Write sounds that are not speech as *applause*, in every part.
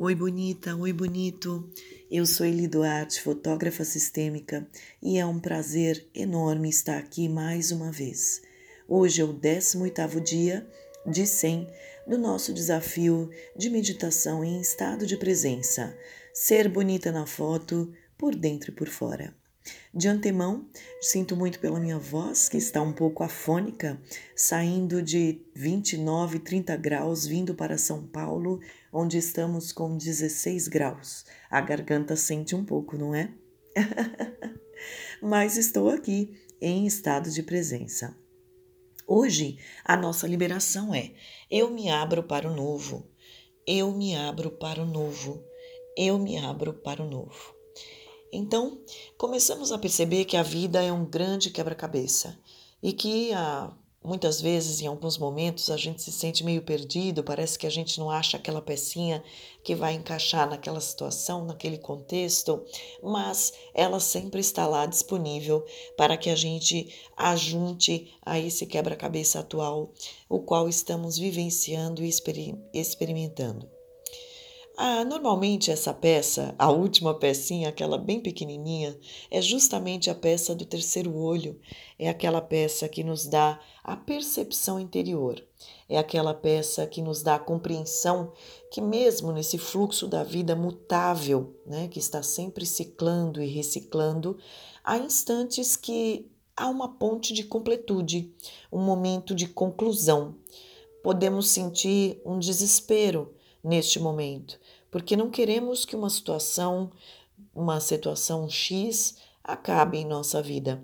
Oi, bonita, oi, bonito. Eu sou Eli Duarte, fotógrafa sistêmica, e é um prazer enorme estar aqui mais uma vez. Hoje é o 18º dia de 100 do nosso desafio de meditação em estado de presença. Ser bonita na foto, por dentro e por fora. De antemão, sinto muito pela minha voz, que está um pouco afônica, saindo de 29, 30 graus, vindo para São Paulo, onde estamos com 16 graus. A garganta sente um pouco, não é? *laughs* Mas estou aqui em estado de presença. Hoje, a nossa liberação é: eu me abro para o novo, eu me abro para o novo, eu me abro para o novo. Então, começamos a perceber que a vida é um grande quebra-cabeça e que ah, muitas vezes, em alguns momentos, a gente se sente meio perdido, parece que a gente não acha aquela pecinha que vai encaixar naquela situação, naquele contexto, mas ela sempre está lá disponível para que a gente ajunte a esse quebra-cabeça atual, o qual estamos vivenciando e experimentando. Ah, normalmente essa peça, a última pecinha, aquela bem pequenininha, é justamente a peça do terceiro olho. É aquela peça que nos dá a percepção interior. É aquela peça que nos dá a compreensão que mesmo nesse fluxo da vida mutável, né, que está sempre ciclando e reciclando, há instantes que há uma ponte de completude, um momento de conclusão. Podemos sentir um desespero neste momento, porque não queremos que uma situação, uma situação X acabe em nossa vida.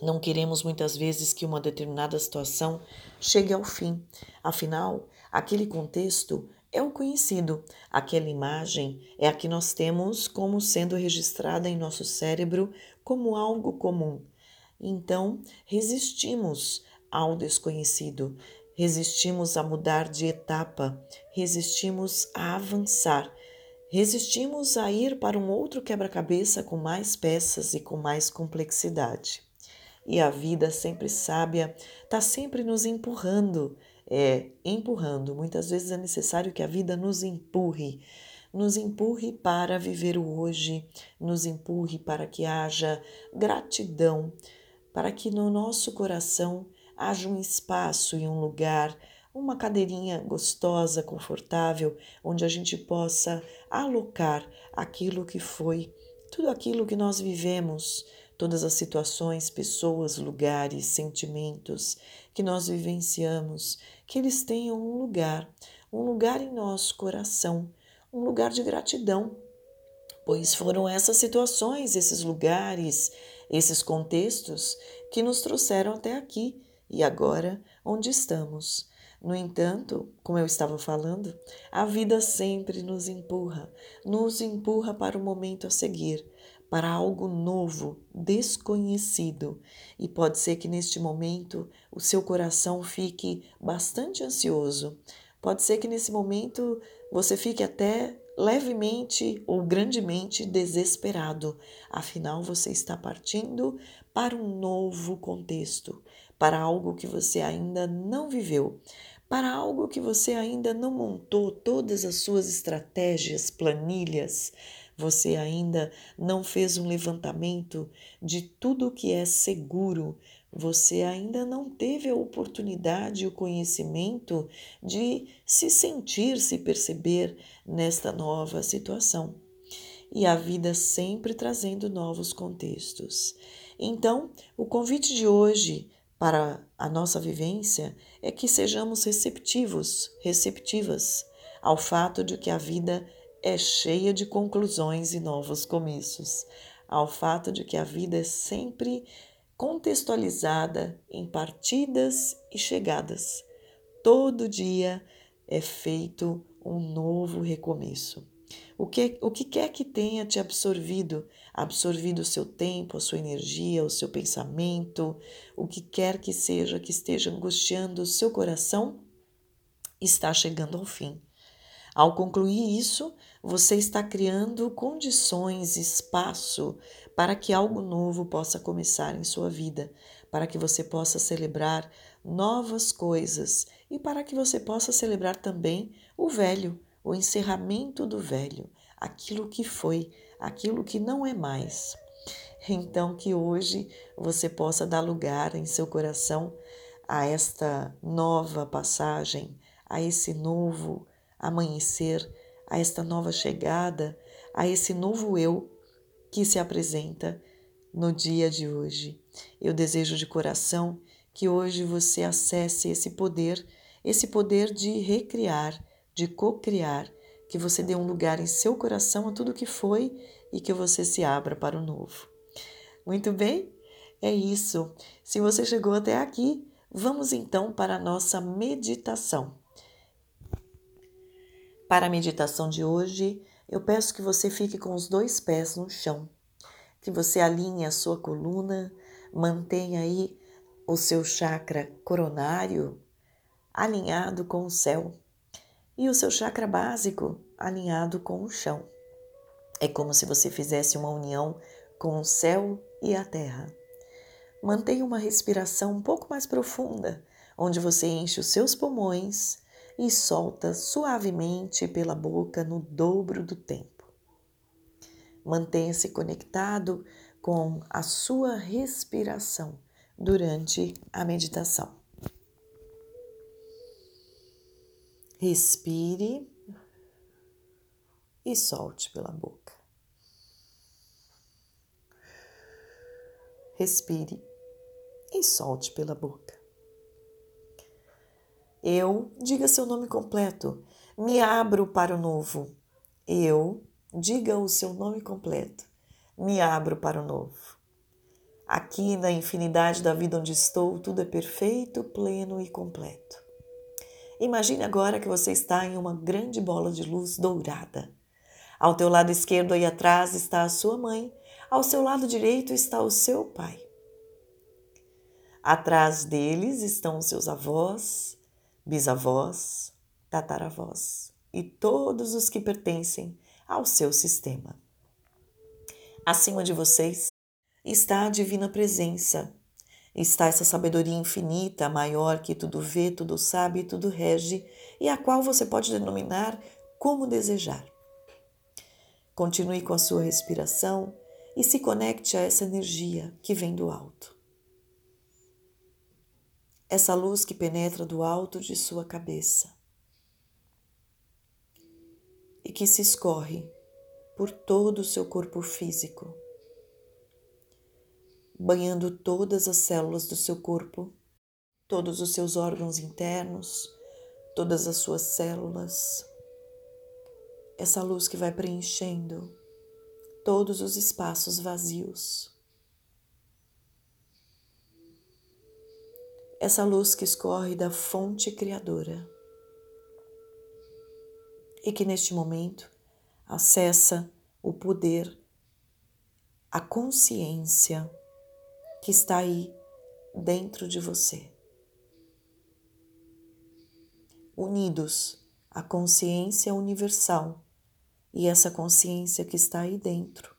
Não queremos muitas vezes que uma determinada situação chegue ao fim. Afinal, aquele contexto é o conhecido, aquela imagem é a que nós temos como sendo registrada em nosso cérebro como algo comum. Então, resistimos ao desconhecido, resistimos a mudar de etapa, resistimos a avançar, resistimos a ir para um outro quebra-cabeça com mais peças e com mais complexidade. E a vida sempre sábia está sempre nos empurrando, é, empurrando. Muitas vezes é necessário que a vida nos empurre, nos empurre para viver o hoje, nos empurre para que haja gratidão, para que no nosso coração haja um espaço e um lugar, uma cadeirinha gostosa, confortável, onde a gente possa alocar aquilo que foi, tudo aquilo que nós vivemos, todas as situações, pessoas, lugares, sentimentos que nós vivenciamos, que eles tenham um lugar, um lugar em nosso coração, um lugar de gratidão, pois foram essas situações, esses lugares, esses contextos que nos trouxeram até aqui e agora onde estamos. No entanto, como eu estava falando, a vida sempre nos empurra, nos empurra para o momento a seguir, para algo novo, desconhecido. E pode ser que neste momento o seu coração fique bastante ansioso. Pode ser que nesse momento você fique até levemente ou grandemente desesperado. Afinal, você está partindo para um novo contexto, para algo que você ainda não viveu, para algo que você ainda não montou todas as suas estratégias, planilhas, você ainda não fez um levantamento de tudo o que é seguro, você ainda não teve a oportunidade e o conhecimento de se sentir, se perceber nesta nova situação. E a vida sempre trazendo novos contextos. Então, o convite de hoje para a nossa vivência é que sejamos receptivos, receptivas ao fato de que a vida é cheia de conclusões e novos começos, ao fato de que a vida é sempre contextualizada em partidas e chegadas. Todo dia é feito um novo recomeço. O que, o que quer que tenha te absorvido, absorvido o seu tempo, a sua energia, o seu pensamento, o que quer que seja que esteja angustiando o seu coração, está chegando ao fim. Ao concluir isso, você está criando condições, espaço para que algo novo possa começar em sua vida, para que você possa celebrar novas coisas e para que você possa celebrar também o velho, o encerramento do velho, aquilo que foi, aquilo que não é mais. Então, que hoje você possa dar lugar em seu coração a esta nova passagem, a esse novo amanhecer, a esta nova chegada, a esse novo eu que se apresenta no dia de hoje. Eu desejo de coração que hoje você acesse esse poder, esse poder de recriar, de co-criar, que você dê um lugar em seu coração a tudo que foi e que você se abra para o novo. Muito bem? É isso. Se você chegou até aqui, vamos então para a nossa meditação. Para a meditação de hoje, eu peço que você fique com os dois pés no chão, que você alinhe a sua coluna, mantenha aí o seu chakra coronário alinhado com o céu e o seu chakra básico alinhado com o chão. É como se você fizesse uma união com o céu e a terra. Mantenha uma respiração um pouco mais profunda, onde você enche os seus pulmões e solta suavemente pela boca no dobro do tempo. Mantenha-se conectado com a sua respiração durante a meditação. Respire e solte pela boca. Respire e solte pela boca. Eu, diga seu nome completo. Me abro para o novo. Eu, diga o seu nome completo. Me abro para o novo. Aqui na infinidade da vida onde estou, tudo é perfeito, pleno e completo. Imagine agora que você está em uma grande bola de luz dourada. Ao teu lado esquerdo aí atrás está a sua mãe, ao seu lado direito está o seu pai. Atrás deles estão seus avós, bisavós, tataravós e todos os que pertencem ao seu sistema. Acima de vocês está a divina presença, está essa sabedoria infinita, maior que tudo vê, tudo sabe e tudo rege, e a qual você pode denominar como desejar. Continue com a sua respiração e se conecte a essa energia que vem do alto. Essa luz que penetra do alto de sua cabeça e que se escorre por todo o seu corpo físico banhando todas as células do seu corpo, todos os seus órgãos internos, todas as suas células. Essa luz que vai preenchendo todos os espaços vazios. Essa luz que escorre da fonte criadora e que neste momento acessa o poder, a consciência que está aí dentro de você. Unidos à consciência universal e essa consciência que está aí dentro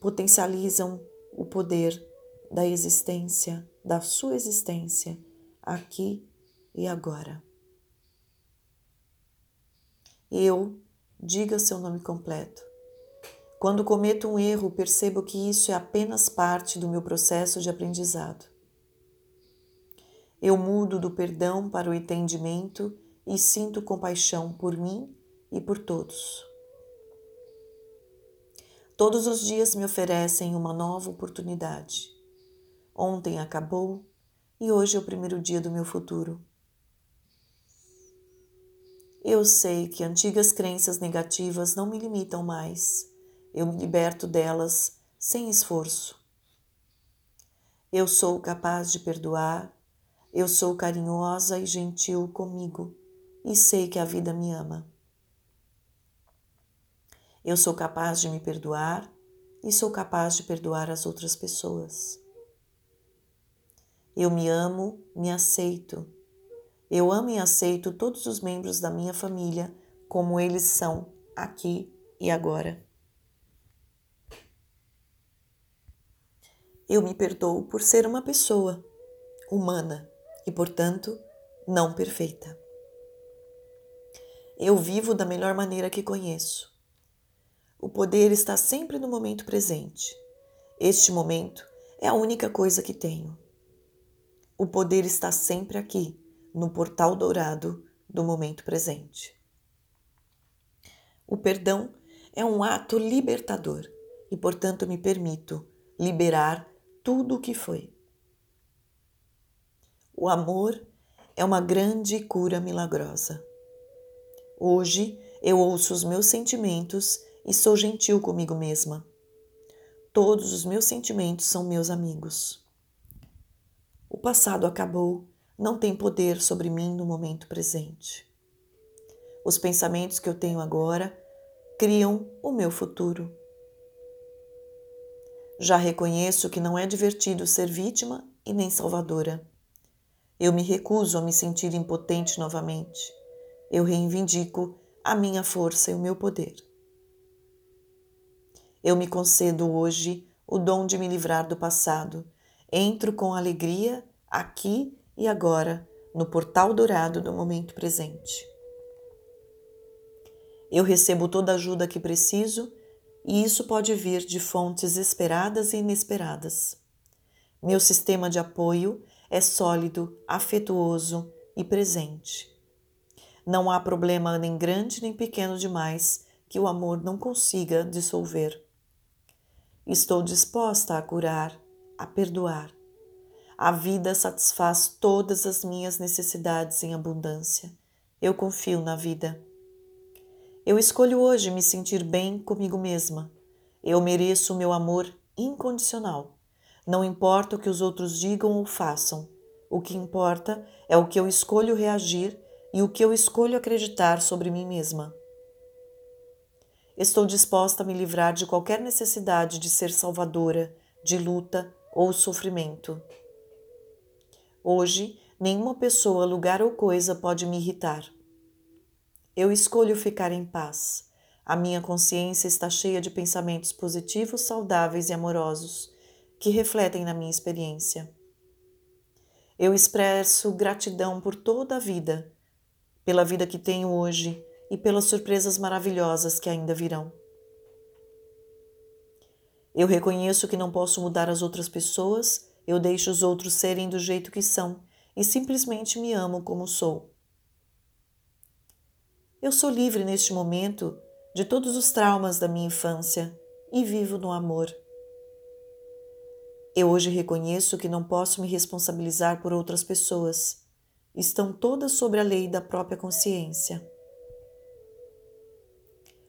potencializam o poder da existência, da sua existência aqui e agora. Eu, diga seu nome completo. Quando cometo um erro, percebo que isso é apenas parte do meu processo de aprendizado. Eu mudo do perdão para o entendimento e sinto compaixão por mim e por todos. Todos os dias me oferecem uma nova oportunidade. Ontem acabou e hoje é o primeiro dia do meu futuro. Eu sei que antigas crenças negativas não me limitam mais eu me liberto delas sem esforço. Eu sou capaz de perdoar, eu sou carinhosa e gentil comigo e sei que a vida me ama. Eu sou capaz de me perdoar e sou capaz de perdoar as outras pessoas. Eu me amo, me aceito. Eu amo e aceito todos os membros da minha família como eles são aqui e agora. Eu me perdoo por ser uma pessoa humana e, portanto, não perfeita. Eu vivo da melhor maneira que conheço. O poder está sempre no momento presente. Este momento é a única coisa que tenho. O poder está sempre aqui, no portal dourado do momento presente. O perdão é um ato libertador e, portanto, me permito liberar tudo o que foi. O amor é uma grande cura milagrosa. Hoje eu ouço os meus sentimentos e sou gentil comigo mesma. Todos os meus sentimentos são meus amigos. O passado acabou, não tem poder sobre mim no momento presente. Os pensamentos que eu tenho agora criam o meu futuro. Já reconheço que não é divertido ser vítima e nem salvadora. Eu me recuso a me sentir impotente novamente. Eu reivindico a minha força e o meu poder. Eu me concedo hoje o dom de me livrar do passado. Entro com alegria aqui e agora no portal dourado do momento presente. Eu recebo toda a ajuda que preciso e isso pode vir de fontes esperadas e inesperadas. Meu sistema de apoio é sólido, afetuoso e presente. Não há problema nem grande nem pequeno demais que o amor não consiga dissolver. Estou disposta a curar, a perdoar. A vida satisfaz todas as minhas necessidades em abundância. Eu confio na vida. Eu escolho hoje me sentir bem comigo mesma. Eu mereço o meu amor incondicional. Não importa o que os outros digam ou façam. O que importa é o que eu escolho reagir e o que eu escolho acreditar sobre mim mesma. Estou disposta a me livrar de qualquer necessidade de ser salvadora, de luta ou sofrimento. Hoje, nenhuma pessoa, lugar ou coisa pode me irritar. Eu escolho ficar em paz. A minha consciência está cheia de pensamentos positivos, saudáveis e amorosos que refletem na minha experiência. Eu expresso gratidão por toda a vida, pela vida que tenho hoje e pelas surpresas maravilhosas que ainda virão. Eu reconheço que não posso mudar as outras pessoas, eu deixo os outros serem do jeito que são e simplesmente me amo como sou. Eu sou livre neste momento de todos os traumas da minha infância e vivo no amor. Eu hoje reconheço que não posso me responsabilizar por outras pessoas. Estão todas sobre a lei da própria consciência.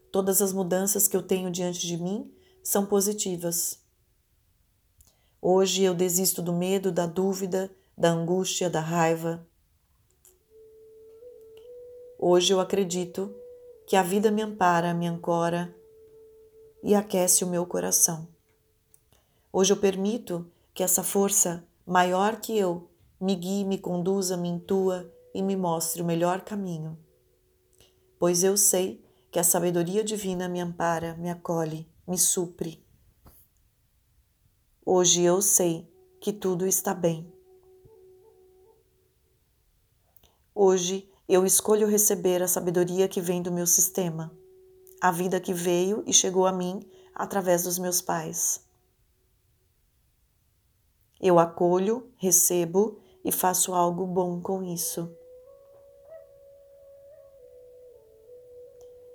Todas as mudanças que eu tenho diante de mim são positivas. Hoje eu desisto do medo, da dúvida, da angústia, da raiva. Hoje eu acredito que a vida me ampara, me ancora e aquece o meu coração. Hoje eu permito que essa força maior que eu me guie, me conduza, me intua e me mostre o melhor caminho. Pois eu sei que a sabedoria divina me ampara, me acolhe, me supre. Hoje eu sei que tudo está bem. Hoje eu escolho receber a sabedoria que vem do meu sistema, a vida que veio e chegou a mim através dos meus pais. Eu acolho, recebo e faço algo bom com isso.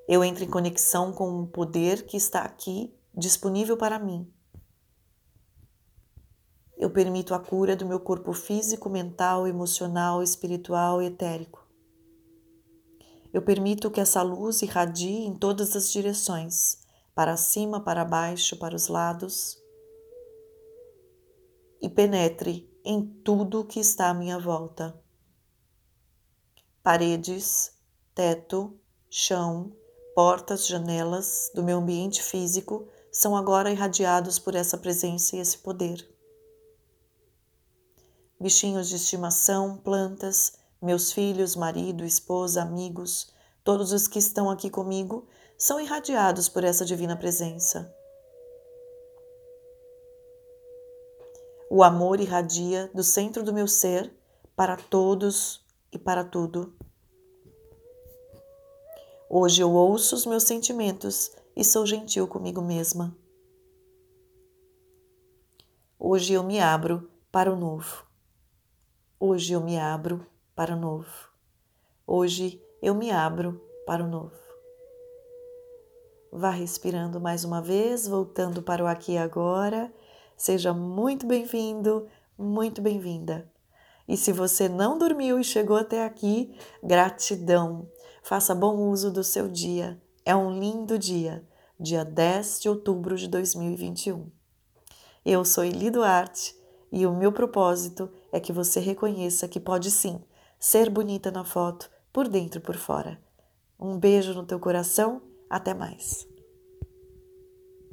Eu entro em conexão com um poder que está aqui disponível para mim. Eu permito a cura do meu corpo físico, mental, emocional, espiritual e etérico. Eu permito que essa luz irradie em todas as direções, para cima, para baixo, para os lados, e penetre em tudo que está à minha volta. Paredes, teto, chão, portas, janelas do meu ambiente físico são agora irradiados por essa presença e esse poder. Bichinhos de estimação, plantas, meus filhos, marido, esposa, amigos, todos os que estão aqui comigo são irradiados por essa divina presença. O amor irradia do centro do meu ser para todos e para tudo. Hoje eu ouço os meus sentimentos e sou gentil comigo mesma. Hoje eu me abro para o novo. Hoje eu me abro para o novo. Hoje eu me abro para o novo. Vá respirando mais uma vez, voltando para o aqui e agora. Seja muito bem-vindo, muito bem-vinda. E se você não dormiu e chegou até aqui, gratidão. Faça bom uso do seu dia. É um lindo dia, dia 10 de outubro de 2021. Eu sou Eli Duarte e o meu propósito é que você reconheça que pode sim ser bonita na foto, por dentro e por fora. Um beijo no teu coração, até mais.